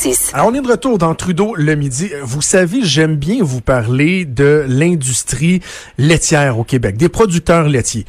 6. Alors, on est de retour dans Trudeau le midi. Vous savez, j'aime bien vous parler de l'industrie laitière au Québec, des producteurs laitiers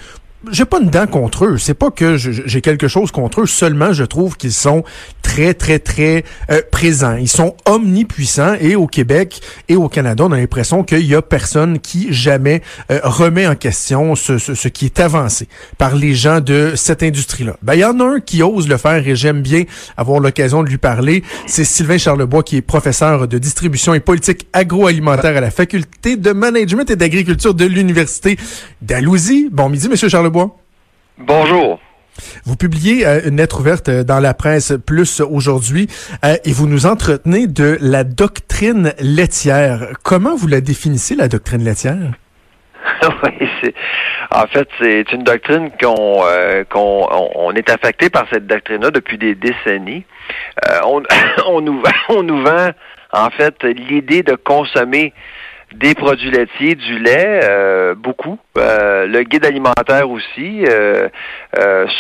j'ai pas une dent contre eux. C'est pas que j'ai quelque chose contre eux. Seulement, je trouve qu'ils sont très, très, très euh, présents. Ils sont omnipuissants. Et au Québec et au Canada, on a l'impression qu'il y a personne qui jamais euh, remet en question ce, qui est avancé par les gens de cette industrie-là. Ben, il y en a un qui ose le faire et j'aime bien avoir l'occasion de lui parler. C'est Sylvain Charlebois qui est professeur de distribution et politique agroalimentaire à la Faculté de management et d'agriculture de l'Université d'Alousie. Bon midi, Monsieur Charlebois. Bonjour. Vous publiez euh, une lettre ouverte euh, dans la presse plus aujourd'hui euh, et vous nous entretenez de la doctrine laitière. Comment vous la définissez, la doctrine laitière? oui, c'est en fait c'est une doctrine qu'on qu'on on, est affecté par cette doctrine-là depuis des décennies. on, on nous on nous vend en fait l'idée de consommer des produits laitiers, du lait, euh, beaucoup. Euh, le guide alimentaire aussi euh,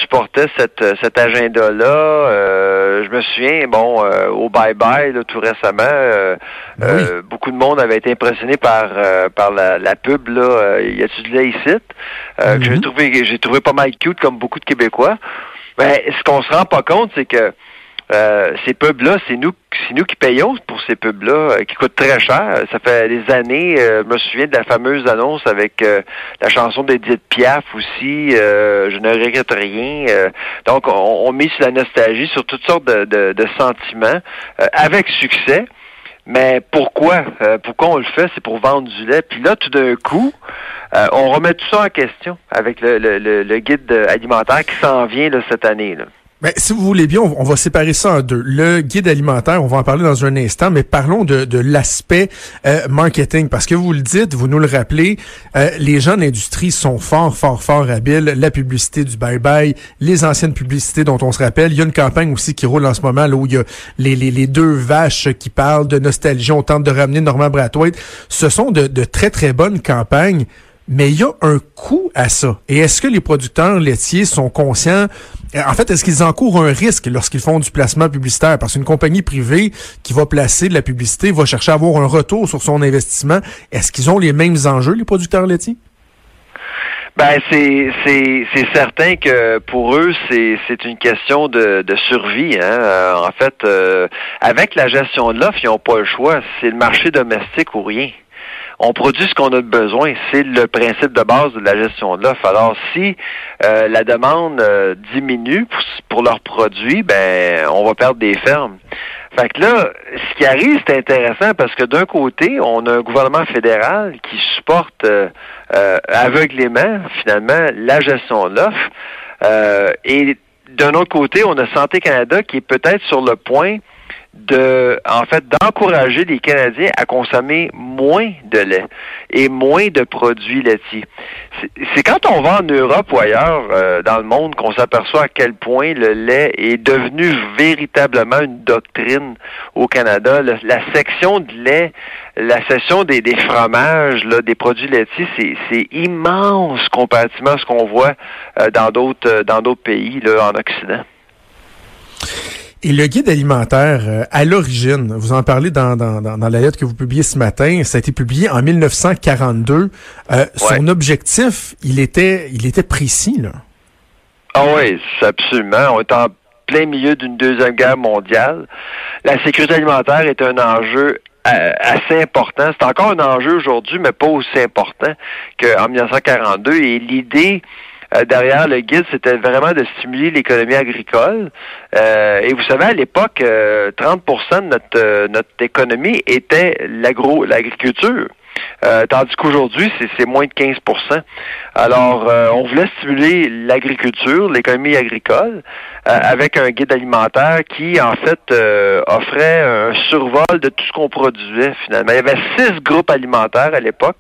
supportait cette, cet agenda-là. je me souviens, bon, au Bye Bye, tout récemment, beaucoup de monde avait été impressionné par par la, la pub là. y a-tu du lait ici? Que j'ai mhm. trouvé j'ai trouvé pas mal cute comme beaucoup de Québécois. Mais ce qu'on se rend pas compte, c'est que euh, ces pubs-là, c'est nous, c'est nous qui payons pour ces pubs-là, euh, qui coûtent très cher. Ça fait des années, euh, je me souviens de la fameuse annonce avec la chanson d'Edith Piaf aussi, je ne regrette rien. donc, on, on, met sur la nostalgie, sur toutes sortes de, de, de sentiments, avec succès. Mais pourquoi? pourquoi on le fait? C'est pour vendre du lait. Puis là, tout d'un coup, on remet tout ça en question avec le, le, le guide alimentaire qui s'en vient là, cette année. Là. Ben, si vous voulez bien, on, va séparer ça en deux. Le guide alimentaire, on va en parler dans un instant, mais parlons de, de l'aspect euh, marketing, parce que vous le dites, vous nous le rappelez, euh, les gens de l'industrie sont fort, fort, fort habiles. La publicité du bye-bye, les anciennes publicités dont on se rappelle. Il y a une campagne aussi qui roule en ce moment, là, où il y a les, les, les deux vaches qui parlent de nostalgie. On tente de ramener Normand Brathwaite. Ce sont de, de très, très bonnes campagnes mais il y a un coût à ça. Et est-ce que les producteurs laitiers sont conscients en fait, est-ce qu'ils encourent un risque lorsqu'ils font du placement publicitaire? Parce qu'une compagnie privée qui va placer de la publicité va chercher à avoir un retour sur son investissement. Est-ce qu'ils ont les mêmes enjeux, les producteurs laitiers? Ben c'est c'est c'est certain que pour eux c'est c'est une question de, de survie. Hein. Euh, en fait, euh, avec la gestion de l'offre, ils n'ont pas le choix. C'est le marché domestique ou rien on produit ce qu'on a besoin. C'est le principe de base de la gestion de l'offre. Alors, si euh, la demande euh, diminue pour, leurs produits, ben, on va perdre des fermes. Fait que là, ce qui arrive, c'est intéressant parce que d'un côté, on a un gouvernement fédéral qui supporte euh, aveuglément, finalement, la gestion de l'offre. et d'un autre côté, on a Santé Canada qui est peut-être sur le point de, en fait, d'encourager les Canadiens à consommer moins de lait et moins de produits laitiers. C'est quand on va en Europe ou ailleurs euh, dans le monde qu'on s'aperçoit à quel point le lait est devenu véritablement une doctrine au Canada. la section de lait, la section des, des fromages, des produits laitiers, c'est immense comparativement à ce qu'on voit euh, dans d'autres dans d'autres pays en Occident. Et le guide alimentaire, euh, à l'origine, vous en parlez dans, dans, dans, la lettre que vous publiez ce matin, ça a été publié en 1942. Euh, son objectif, il était, il était précis, là. Ah oui, absolument. On est en plein milieu d'une deuxième guerre mondiale. La sécurité alimentaire est un enjeu euh, assez important. C'est encore un enjeu aujourd'hui, mais pas aussi important qu'en 1942. Et l'idée euh, derrière le guide, c'était vraiment de stimuler l'économie agricole. Euh, et vous savez, à l'époque, 30% euh, de notre, notre économie était l'agro, l'agriculture. Euh, tandis qu'aujourd'hui, c'est moins de 15% Alors, euh, on voulait stimuler l'agriculture, l'économie agricole, euh, avec un guide alimentaire qui, en fait, offrait un survol de tout ce qu'on produisait, finalement. Il y avait six groupes alimentaires à l'époque.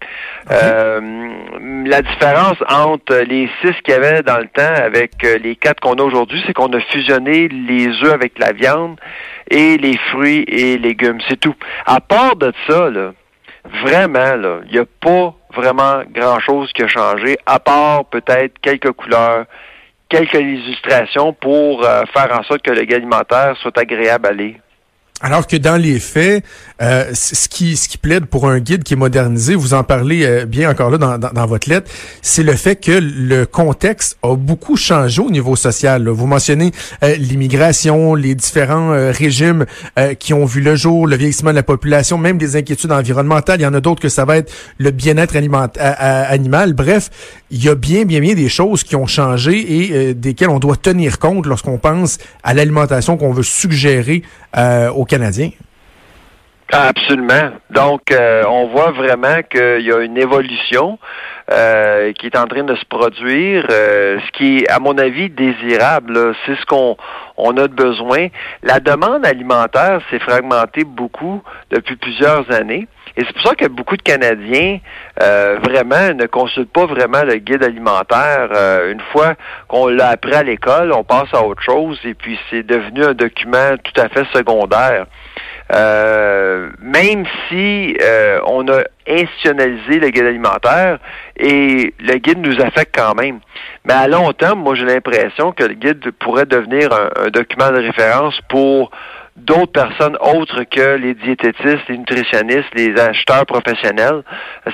La différence entre les six qu'il y avait dans le temps avec les quatre qu'on a aujourd'hui, c'est qu'on a fusionné les œufs avec la viande et les fruits et légumes. C'est tout. À part de ça, là, vraiment, là, il n'y a pas vraiment grand-chose qui a changé, à part peut-être quelques couleurs, quelques illustrations pour euh, faire en sorte que le alimentaire soit agréable à lire. Alors que dans les faits, euh, ce qui ce qui plaide pour un guide qui est modernisé, vous en parlez euh, bien encore là dans, dans, votre lettre, c'est le fait que le contexte a beaucoup changé au niveau social. Vous mentionnez euh, l'immigration, les différents régimes qui ont vu le jour, le vieillissement de la population, même des inquiétudes environnementales. Il y en a d'autres que ça va être le bien-être animal. Bref, il y a bien bien bien des choses qui ont changé et desquelles on doit tenir compte lorsqu'on pense à l'alimentation qu'on veut suggérer aux Canadiens. Absolument. Donc, euh, on voit vraiment qu'il y a une évolution euh, qui est en train de se produire, euh, ce qui est, à mon avis, désirable. C'est ce qu'on on a besoin. La demande alimentaire s'est fragmentée beaucoup depuis plusieurs années. Et c'est pour ça que beaucoup de Canadiens vraiment ne consultent pas vraiment le guide alimentaire. une fois qu'on l'a appris à l'école, on passe à autre chose et puis c'est devenu un document tout à fait secondaire. Euh, même si euh, on a institutionnalisé le guide alimentaire et le guide nous affecte quand même. Mais à long terme, moi j'ai l'impression que le guide pourrait devenir un, document de référence pour d'autres personnes autres que les diététistes, les nutritionnistes, les acheteurs professionnels.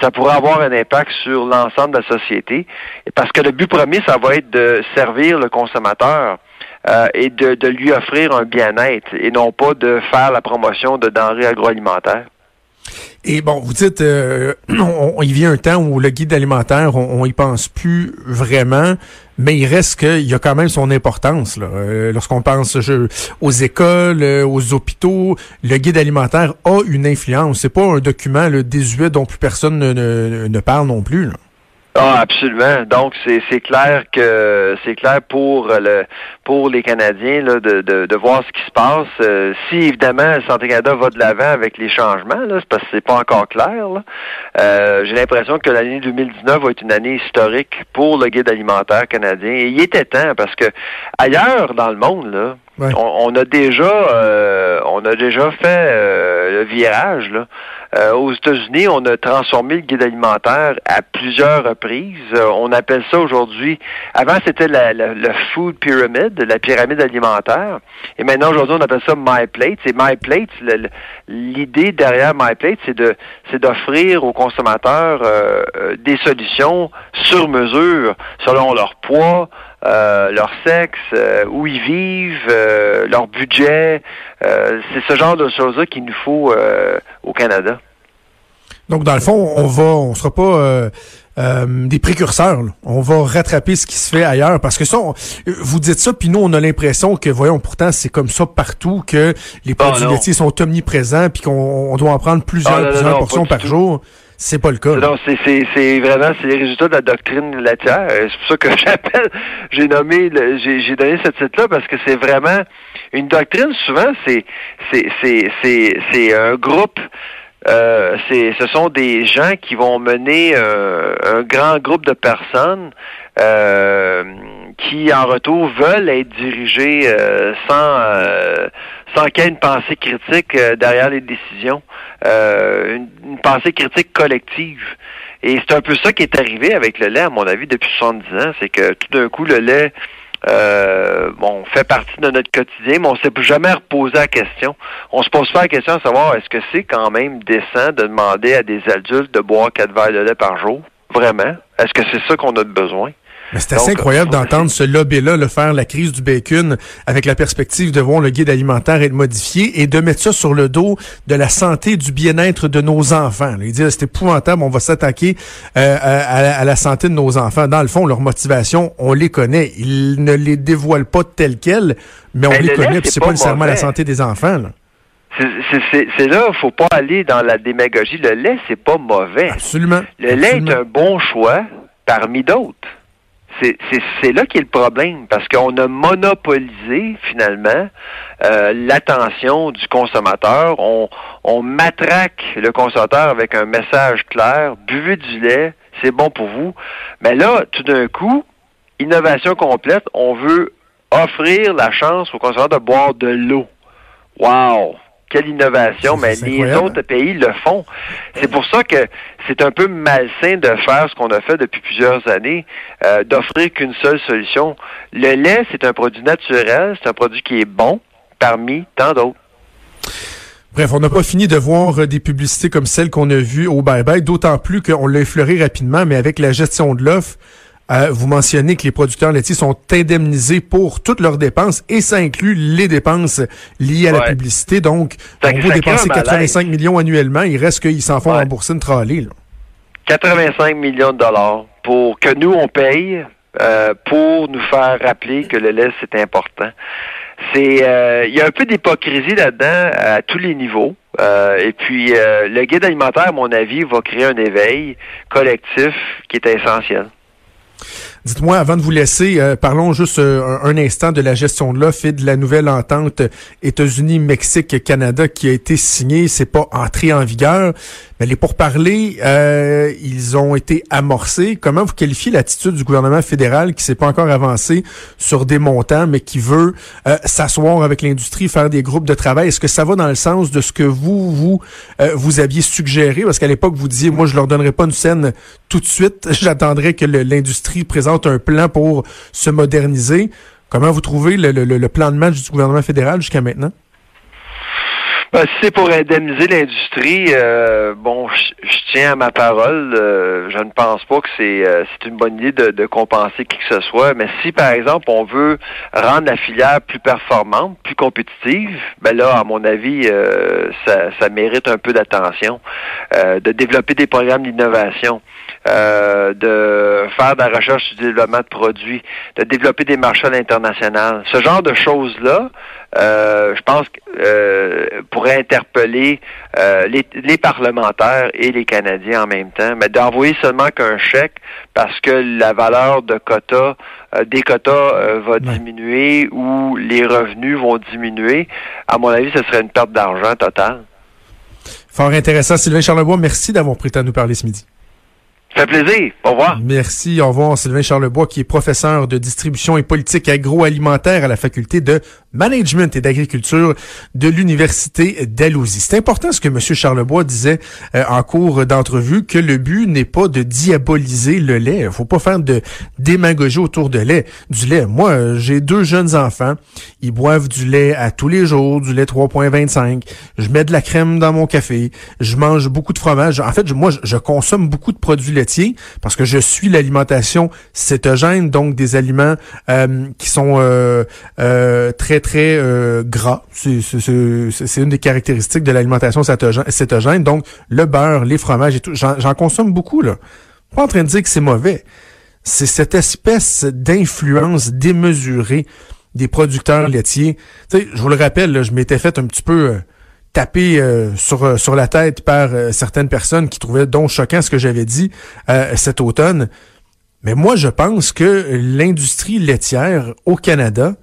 Ça pourrait avoir un impact sur l'ensemble de la société. Parce que le but premier, ça va être de servir le consommateur. Euh, et de, lui offrir un bien-être et non pas de faire la promotion de denrées agroalimentaires. Et bon, vous dites, euh, on, il vient un temps où le guide alimentaire, on, on y pense plus vraiment, mais il reste qu'il a quand même son importance. Euh, lorsqu'on pense aux écoles, aux hôpitaux, le guide alimentaire a une influence. C'est pas un document le désuet dont plus personne ne, ne parle non plus. Là. Ah, absolument. Donc, c'est clair que c'est clair pour le pour les Canadiens là, de, de, de voir ce qui se passe. Euh, si évidemment Santé Canada va de l'avant avec les changements, là, c'est parce que c'est pas encore clair. Euh, J'ai l'impression que l'année 2019 va être une année historique pour le guide alimentaire canadien. Et il était temps parce que ailleurs dans le monde, là, on, a déjà euh, on a déjà fait euh, le virage là. Euh, aux États-Unis, on a transformé le guide alimentaire à plusieurs reprises. on appelle ça aujourd'hui. Avant, c'était la, le food pyramid, la pyramide alimentaire. Et maintenant, aujourd'hui, on appelle ça My Plate. C'est My Plate. L'idée derrière My Plate, c'est de c'est d'offrir aux consommateurs des solutions sur mesure, selon leur poids, euh, leur sexe, euh, où ils vivent, euh, leur budget. c'est ce genre de choses-là qu'il nous faut au Canada. Donc, dans le fond, on va, on sera pas des précurseurs. On va rattraper ce qui se fait ailleurs parce que ça, vous dites ça, puis nous, on a l'impression que, voyons, pourtant, c'est comme ça partout que les ah, produits laitiers sont omniprésents, puis qu'on doit en prendre plusieurs, ah, plusieurs portions par jour. C'est pas le cas. Non, c'est, c'est, c'est vraiment c'est les résultats de la doctrine laitière. C'est pour ça que j'appelle, j'ai nommé, j'ai, j'ai donné ce titre-là parce que c'est vraiment une doctrine. Souvent, c'est c'est c'est c'est, c'est un groupe. Euh, ce sont des gens qui vont mener euh, un grand groupe de personnes euh, qui, en retour, veulent être dirigés euh, sans sans qu'il y ait une pensée critique derrière les décisions. Euh, une, pensée critique collective. Et c'est un peu ça qui est arrivé avec le lait, à mon avis, depuis 70 ans. C'est que tout d'un coup, le lait euh, bon, fait partie de notre quotidien, mais on ne s'est jamais reposé la question. On se pose pas la question de savoir est-ce que c'est quand même décent de demander à des adultes de boire quatre verres de lait par jour? Vraiment? Est-ce que c'est ça qu'on a besoin? C'est assez incroyable d'entendre ce lobby-là le faire la crise du bacon avec la perspective de voir le guide alimentaire être modifié et de mettre ça sur le dos de la santé du bien-être de nos enfants. Il dit c'est épouvantable, on va s'attaquer euh, à, la santé de nos enfants. Dans le fond, leur motivation, on les connaît. Ils ne les dévoilent pas telles quelles, mais on les connaît. Puis c'est pas, nécessairement la santé des enfants. Là. C'est là, faut pas aller dans la démagogie. Le lait, c'est pas mauvais. Absolument. Le lait est un bon choix parmi d'autres c'est là qui est le problème, parce qu'on a monopolisé finalement euh, l'attention du consommateur. On, on matraque le consommateur avec un message clair, buvez du lait, c'est bon pour vous. Mais là, tout d'un coup, innovation complète, on veut offrir la chance au consommateur de boire de l'eau. Wow! Quelle innovation, mais les autres pays le font. C'est pour ça que c'est un peu malsain de faire ce qu'on a fait depuis plusieurs années, euh, d'offrir qu'une seule solution. Le lait, c'est un produit naturel, c'est un produit qui est bon parmi tant d'autres. Bref, on n'a pas fini de voir euh, des publicités comme celles qu'on a vues au Bye Bye, d'autant plus qu'on l'a effleuré rapidement, mais avec la gestion de l'offre, euh, vous mentionnez que les producteurs laitiers sont indemnisés pour toutes leurs dépenses et ça inclut les dépenses liées à la publicité. Donc, on va dépenser 85 millions annuellement. Il reste qu'ils s'en font rembourser une trolley. 85 millions de dollars pour que nous, on paye euh, pour nous faire rappeler que le lait, c'est important. C'est, euh, il y a un peu d'hypocrisie là-dedans à tous les niveaux. Euh, et puis, le guide alimentaire, à mon avis, va créer un éveil collectif qui est essentiel. Dites-moi, avant de vous laisser, euh, parlons juste euh, un, instant de la gestion de l'offre et de la nouvelle entente États-Unis-Mexique-Canada qui a été signée. C'est pas entré en vigueur, les pourparlers, euh, ils ont été amorcés. Comment vous qualifiez l'attitude du gouvernement fédéral qui s'est pas encore avancé sur des montants, mais qui veut euh, s'asseoir avec l'industrie, faire des groupes de travail? Est-ce que ça va dans le sens de ce que vous, vous, euh, vous aviez suggéré? Parce qu'à l'époque, vous disiez, moi, je leur donnerai pas une scène tout de suite. J'attendrai que l'industrie présente un plan pour se moderniser. Comment vous trouvez le, le, le plan de match du gouvernement fédéral jusqu'à maintenant? Ben, si c'est pour indemniser l'industrie, euh, bon, je, tiens à ma parole. Euh, je ne pense pas que c'est euh, c'est une bonne idée de, de, compenser qui que ce soit. Mais si, par exemple, on veut rendre la filière plus performante, plus compétitive, ben là, à mon avis, ça, ça mérite un peu d'attention. de développer des programmes d'innovation. De faire de la recherche du développement de produits, de développer des marchés à l'international. Ce genre de choses-là, euh, je pense euh, pourrait interpeller euh, les, parlementaires et les Canadiens en même temps, mais d'envoyer seulement qu'un chèque parce que la valeur de quotas des quotas va diminuer ou les revenus vont diminuer, à mon avis, ce serait une perte d'argent totale. Fort intéressant. Sylvain Charlebois, merci d'avoir pris à nous parler ce midi. Ça fait plaisir. Au revoir. Merci. Au revoir, Sylvain Charlebois, qui est professeur de distribution et politique agroalimentaire à la faculté de management et d'agriculture de l'Université d'Alousie. C'est important ce que M. Charlebois disait euh, en cours d'entrevue, que le but n'est pas de diaboliser le lait. Il faut pas faire de démagogie autour de lait, du lait. Moi, j'ai deux jeunes enfants. Ils boivent du lait à tous les jours, du lait 3.25. Je mets de la crème dans mon café. Je mange beaucoup de fromage. En fait, moi, je consomme beaucoup de produits parce que je suis l'alimentation cétogène, donc des aliments euh, qui sont euh, très très euh, gras. C'est une des caractéristiques de l'alimentation cétogène. Donc, le beurre, les fromages et tout, j'en consomme beaucoup, là. Pas en train de dire que c'est mauvais. C'est cette espèce d'influence démesurée des producteurs laitiers. Tu sais, je vous le rappelle, je m'étais fait un petit peu euh, taper euh, sur, la tête par certaines personnes qui trouvaient donc choquant ce que j'avais dit cet automne. Mais moi, je pense que l'industrie laitière au Canada,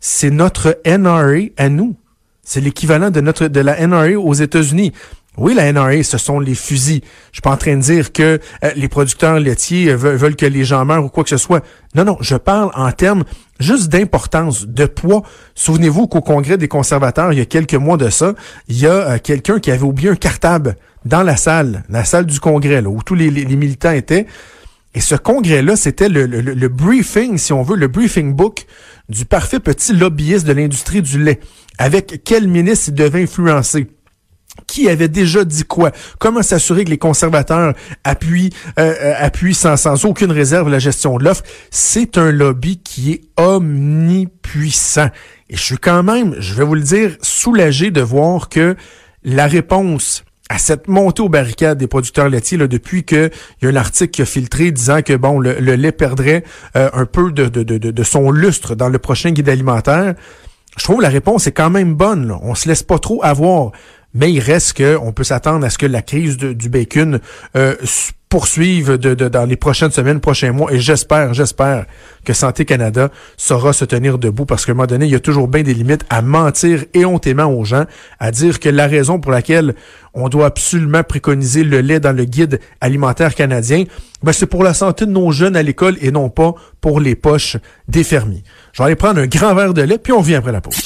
c'est notre NRA à nous. C'est l'équivalent de la NRA aux États-Unis. Oui, la NRA, ce sont les fusils. Je suis pas en train de dire que euh, les producteurs laitiers veulent, que les gens meurent ou quoi que ce soit. Non, non, je parle en termes juste d'importance, de poids. Souvenez-vous qu'au Congrès des conservateurs, il y a quelques mois de ça, il y a euh, quelqu'un qui avait oublié un cartable dans la salle, la salle du Congrès, là, où tous les, militants étaient. Et ce congrès-là, c'était le, briefing, si on veut, le briefing book du parfait petit lobbyiste de l'industrie du lait. Avec quel ministre il devait influencer? Qui avait déjà dit quoi, comment s'assurer que les conservateurs appuient, euh, euh, appuient sans, sans aucune réserve la gestion de l'offre? C'est un lobby qui est omnipuissant. Et je suis quand même, je vais vous le dire, soulagé de voir que la réponse à cette montée aux barricades des producteurs laitiers là, depuis qu'il y a un article qui a filtré disant que bon le, lait perdrait euh, un peu de, de, de, de, son lustre dans le prochain guide alimentaire. Je trouve la réponse est quand même bonne. Là. On se laisse pas trop avoir. Mais il reste qu'on peut s'attendre à ce que la crise du bacon euh, poursuive dans les prochaines semaines, prochains mois. Et j'espère, j'espère que Santé Canada saura se tenir debout parce qu'à un moment donné, il y a toujours bien des limites à mentir éhontément aux gens, à dire que la raison pour laquelle on doit absolument préconiser le lait dans le guide alimentaire canadien, ben c'est pour la santé de nos jeunes à l'école et non pas pour les poches des fermiers. Je vais aller prendre un grand verre de lait, puis on vient après la pause.